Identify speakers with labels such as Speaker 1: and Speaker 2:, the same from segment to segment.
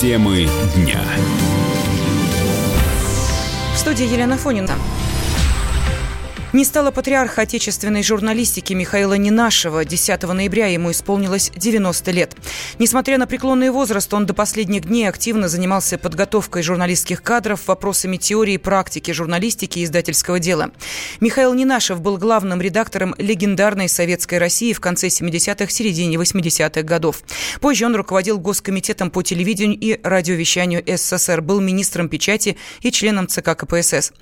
Speaker 1: Темы дня.
Speaker 2: В студии Елена Фонина. Не стало патриарха отечественной журналистики Михаила Нинашева. 10 ноября ему исполнилось 90 лет. Несмотря на преклонный возраст, он до последних дней активно занимался подготовкой журналистских кадров, вопросами теории и практики журналистики и издательского дела. Михаил Нинашев был главным редактором легендарной «Советской России» в конце 70-х, середине 80-х годов. Позже он руководил Госкомитетом по телевидению и радиовещанию СССР, был министром печати и членом ЦК КПСС.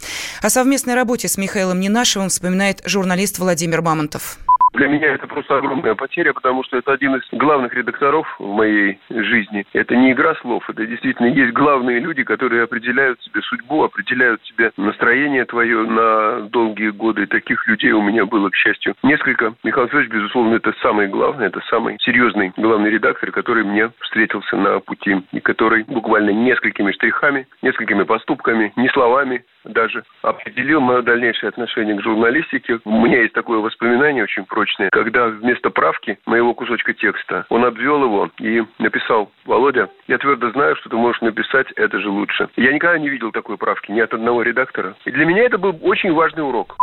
Speaker 2: О совместной работе с Михаилом Нинашевым Куйбышевым вспоминает журналист Владимир Мамонтов.
Speaker 3: Для меня это просто огромная потеря, потому что это один из главных редакторов в моей жизни. Это не игра слов, это действительно есть главные люди, которые определяют тебе судьбу, определяют тебе настроение твое на долгие годы. Таких людей у меня было, к счастью, несколько. Михаил Федорович, безусловно, это самый главный, это самый серьезный главный редактор, который мне встретился на пути и который буквально несколькими штрихами, несколькими поступками, не словами даже определил мое дальнейшее отношение к журналистике. У меня есть такое воспоминание очень прочное когда вместо правки моего кусочка текста он обвел его и написал «Володя, я твердо знаю, что ты можешь написать это же лучше». Я никогда не видел такой правки ни от одного редактора. И для меня это был очень важный урок.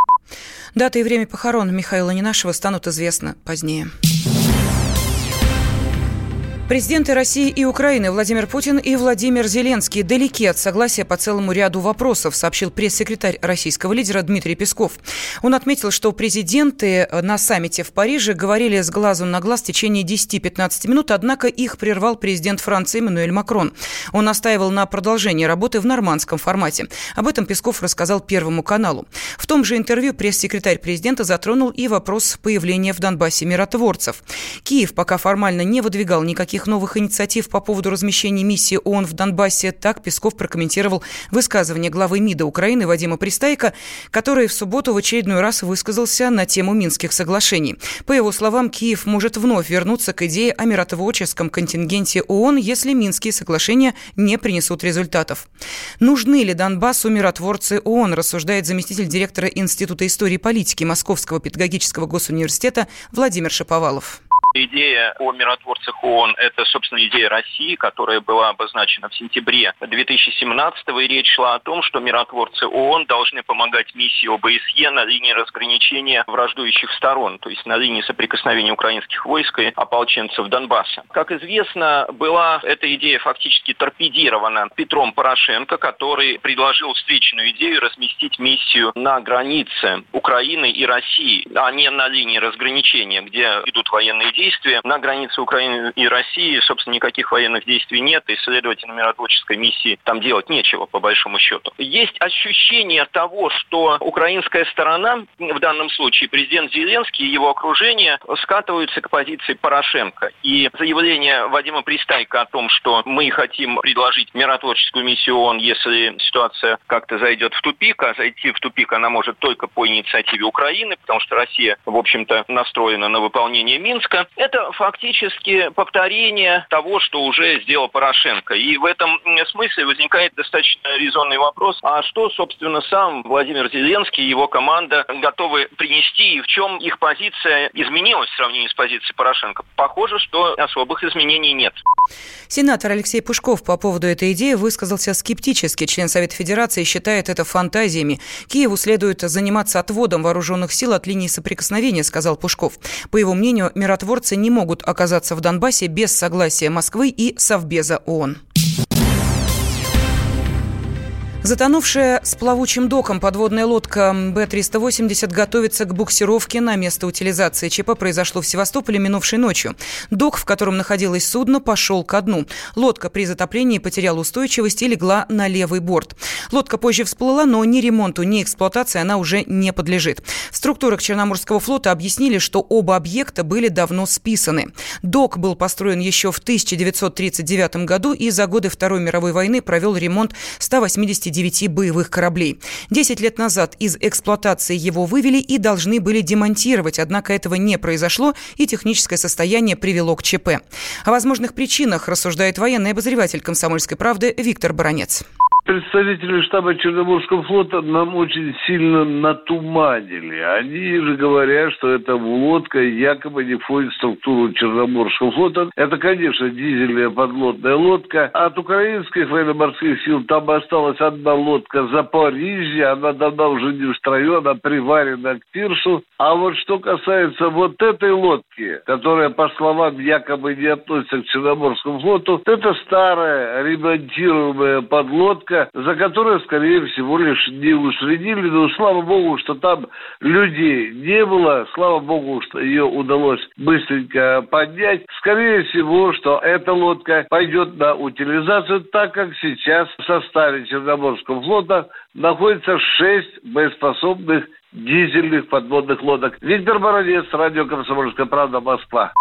Speaker 2: Дата и время похорон Михаила Ненашева станут известны позднее. Президенты России и Украины Владимир Путин и Владимир Зеленский далеки от согласия по целому ряду вопросов, сообщил пресс-секретарь российского лидера Дмитрий Песков. Он отметил, что президенты на саммите в Париже говорили с глазу на глаз в течение 10-15 минут, однако их прервал президент Франции Эммануэль Макрон. Он настаивал на продолжении работы в нормандском формате. Об этом Песков рассказал Первому каналу. В том же интервью пресс-секретарь президента затронул и вопрос появления в Донбассе миротворцев. Киев пока формально не выдвигал никаких никаких новых инициатив по поводу размещения миссии ООН в Донбассе. Так Песков прокомментировал высказывание главы МИДа Украины Вадима Пристайка, который в субботу в очередной раз высказался на тему Минских соглашений. По его словам, Киев может вновь вернуться к идее о миротворческом контингенте ООН, если Минские соглашения не принесут результатов. Нужны ли Донбассу миротворцы ООН, рассуждает заместитель директора Института истории и политики Московского педагогического госуниверситета Владимир Шаповалов.
Speaker 4: Идея о миротворцах ООН – это, собственно, идея России, которая была обозначена в сентябре 2017 и речь шла о том, что миротворцы ООН должны помогать миссии ОБСЕ на линии разграничения враждующих сторон, то есть на линии соприкосновения украинских войск и ополченцев Донбасса. Как известно, была эта идея фактически торпедирована Петром Порошенко, который предложил встречную идею разместить миссию на границе Украины и России, а не на линии разграничения, где идут военные действия действия. На границе Украины и России, собственно, никаких военных действий нет, и, следовательно, миротворческой миссии там делать нечего, по большому счету. Есть ощущение того, что украинская сторона, в данном случае президент Зеленский и его окружение, скатываются к позиции Порошенко. И заявление Вадима Пристайка о том, что мы хотим предложить миротворческую миссию ООН, если ситуация как-то зайдет в тупик, а зайти в тупик она может только по инициативе Украины, потому что Россия, в общем-то, настроена на выполнение Минска, это фактически повторение того, что уже сделал Порошенко. И в этом смысле возникает достаточно резонный вопрос, а что, собственно, сам Владимир Зеленский и его команда готовы принести, и в чем их позиция изменилась в сравнении с позицией Порошенко? Похоже, что особых изменений нет.
Speaker 2: Сенатор Алексей Пушков по поводу этой идеи высказался скептически. Член Совета Федерации считает это фантазиями. Киеву следует заниматься отводом вооруженных сил от линии соприкосновения, сказал Пушков. По его мнению, миротворцы миротворцы не могут оказаться в Донбассе без согласия Москвы и Совбеза ООН. Затонувшая с плавучим доком подводная лодка Б-380 готовится к буксировке на место утилизации. ЧП произошло в Севастополе минувшей ночью. Док, в котором находилось судно, пошел ко дну. Лодка при затоплении потеряла устойчивость и легла на левый борт. Лодка позже всплыла, но ни ремонту, ни эксплуатации она уже не подлежит. В структурах Черноморского флота объяснили, что оба объекта были давно списаны. Док был построен еще в 1939 году и за годы Второй мировой войны провел ремонт 180 29 боевых кораблей. Десять лет назад из эксплуатации его вывели и должны были демонтировать, однако этого не произошло, и техническое состояние привело к ЧП. О возможных причинах рассуждает военный обозреватель «Комсомольской правды» Виктор Баранец.
Speaker 1: Представители штаба Черноморского флота нам очень сильно натуманили. Они же говорят, что эта лодка якобы не входит в структуру Черноморского флота. Это, конечно, дизельная подлодная лодка. От украинских военно-морских сил там осталась одна лодка Запорижье. Она давно уже не в строю, она приварена к пирсу. А вот что касается вот этой лодки, которая, по словам, якобы не относится к Черноморскому флоту, это старая ремонтируемая подлодка, Луганска, за которую, скорее всего, лишь не уследили. Но слава богу, что там людей не было. Слава богу, что ее удалось быстренько поднять. Скорее всего, что эта лодка пойдет на утилизацию, так как сейчас в составе Черноморского флота находится шесть боеспособных дизельных подводных лодок. Виктор Бородец, радио «Комсомольская правда», Москва.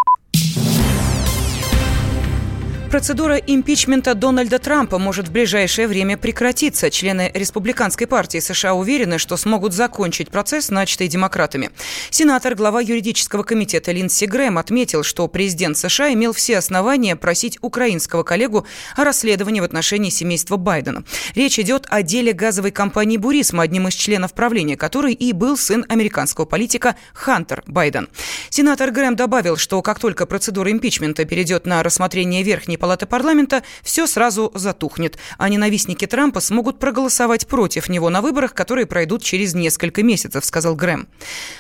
Speaker 2: Процедура импичмента Дональда Трампа может в ближайшее время прекратиться. Члены Республиканской партии США уверены, что смогут закончить процесс, начатый демократами. Сенатор, глава юридического комитета Линдси Грэм отметил, что президент США имел все основания просить украинского коллегу о расследовании в отношении семейства Байдена. Речь идет о деле газовой компании «Бурисма», одним из членов правления которой и был сын американского политика Хантер Байден. Сенатор Грэм добавил, что как только процедура импичмента перейдет на рассмотрение Верхней палаты парламента, все сразу затухнет, а ненавистники Трампа смогут проголосовать против него на выборах, которые пройдут через несколько месяцев, сказал Грэм.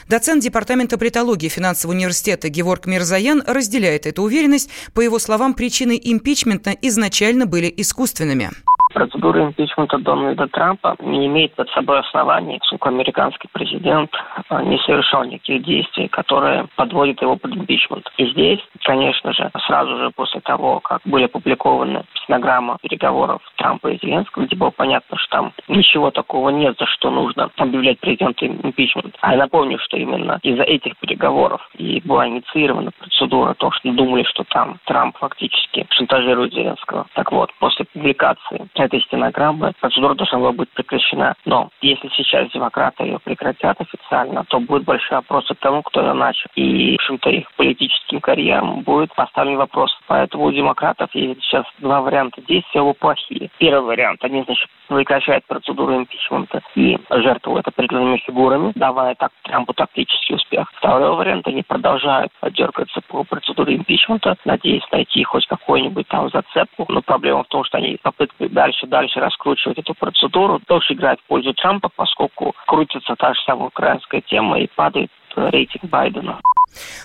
Speaker 2: Доцент Департамента бритологии финансового университета Геворг Мирзаян разделяет эту уверенность. По его словам, причины импичмента изначально были искусственными.
Speaker 5: Процедура импичмента Дональда Трампа не имеет под собой оснований, поскольку американский президент а, не совершал никаких действий, которые подводят его под импичмент. И здесь, конечно же, сразу же после того, как были опубликованы стенограмма переговоров Трампа и Зеленского, где было понятно, что там ничего такого нет, за что нужно объявлять президента импичмент. А я напомню, что именно из-за этих переговоров и была инициирована процедура, то, что думали, что там Трамп фактически шантажирует Зеленского. Так вот, после публикации этой стенограммы процедура должна была быть прекращена. Но если сейчас демократы ее прекратят официально, то будет большой вопрос к тому, кто ее начал. И, в общем-то, их политическим карьерам будет поставлен вопрос. Поэтому у демократов есть сейчас два варианта действия, оба плохие. Первый вариант, они, значит, прекращают процедуру импичмента и жертвуют определенными фигурами, давая так Трампу тактический успех. Второй вариант, они продолжают дергаться по процедуре импичмента, надеясь найти хоть какую-нибудь там зацепку. Но проблема в том, что они попытки дальше дальше, дальше раскручивать эту процедуру, тоже играет в пользу Трампа, поскольку крутится та же самая украинская тема и падает рейтинг Байдена.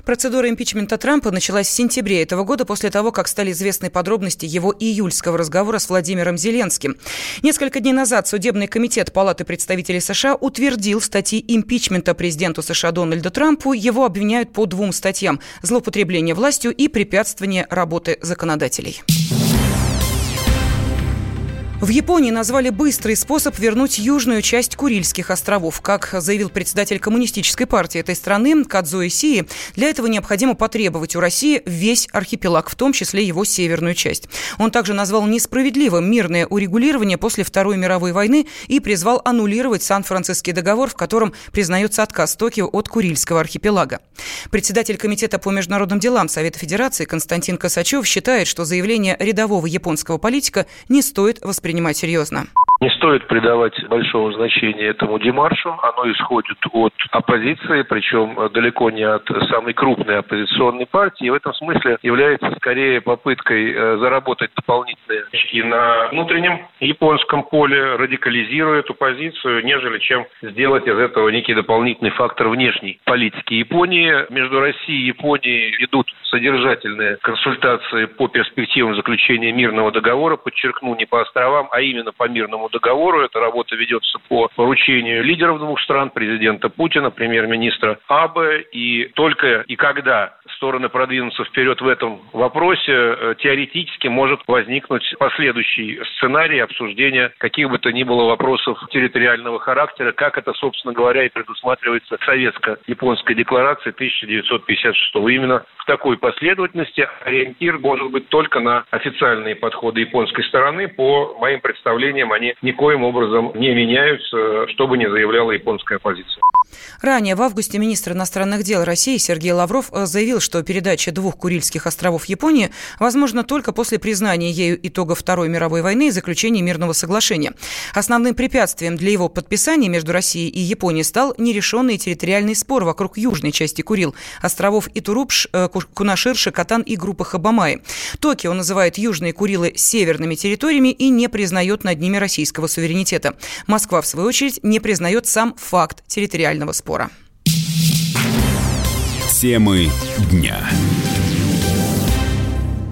Speaker 2: Процедура импичмента Трампа началась в сентябре этого года после того, как стали известны подробности его июльского разговора с Владимиром Зеленским. Несколько дней назад Судебный комитет Палаты представителей США утвердил статьи импичмента президенту США Дональду Трампу. Его обвиняют по двум статьям – злоупотребление властью и препятствование работы законодателей. В Японии назвали быстрый способ вернуть южную часть Курильских островов. Как заявил председатель коммунистической партии этой страны Кадзуэ Сии, для этого необходимо потребовать у России весь архипелаг, в том числе его северную часть. Он также назвал несправедливым мирное урегулирование после Второй мировой войны и призвал аннулировать Сан-Франциский договор, в котором признается отказ Токио от Курильского архипелага. Председатель Комитета по международным делам Совета Федерации Константин Косачев считает, что заявление рядового японского политика не стоит воспринимать воспринимать серьезно?
Speaker 6: Не стоит придавать большого значения этому демаршу. Оно исходит от оппозиции, причем далеко не от самой крупной оппозиционной партии. И в этом смысле является скорее попыткой э, заработать дополнительные очки на внутреннем японском поле, радикализируя эту позицию, нежели чем сделать из этого некий дополнительный фактор внешней политики Японии. Между Россией и Японией идут содержательные консультации по перспективам заключения мирного договора. Подчеркну, не по островам, а именно по мирному договору. Эта работа ведется по поручению лидеров двух стран, президента Путина, премьер-министра Абе. И только и когда стороны продвинутся вперед в этом вопросе, э, теоретически может возникнуть последующий сценарий обсуждения каких бы то ни было вопросов территориального характера, как это, собственно говоря, и предусматривается советско-японской декларацией 1956 Именно в такой последовательности ориентир может быть только на официальные подходы японской стороны. По моим представлениям, они никоим образом не меняются, что бы ни заявляла японская оппозиция.
Speaker 2: Ранее в августе министр иностранных дел России Сергей Лавров э, заявил, что передача двух Курильских островов Японии возможна только после признания ею итогов Второй мировой войны и заключения мирного соглашения. Основным препятствием для его подписания между Россией и Японией стал нерешенный территориальный спор вокруг южной части Курил, островов Итурупш, э, Кунашир, Шакатан и группы Хабамаи. Токио называет южные Курилы северными территориями и не признает над ними российского суверенитета. Москва, в свою очередь, не признает сам факт территориального спора.
Speaker 7: Темы дня.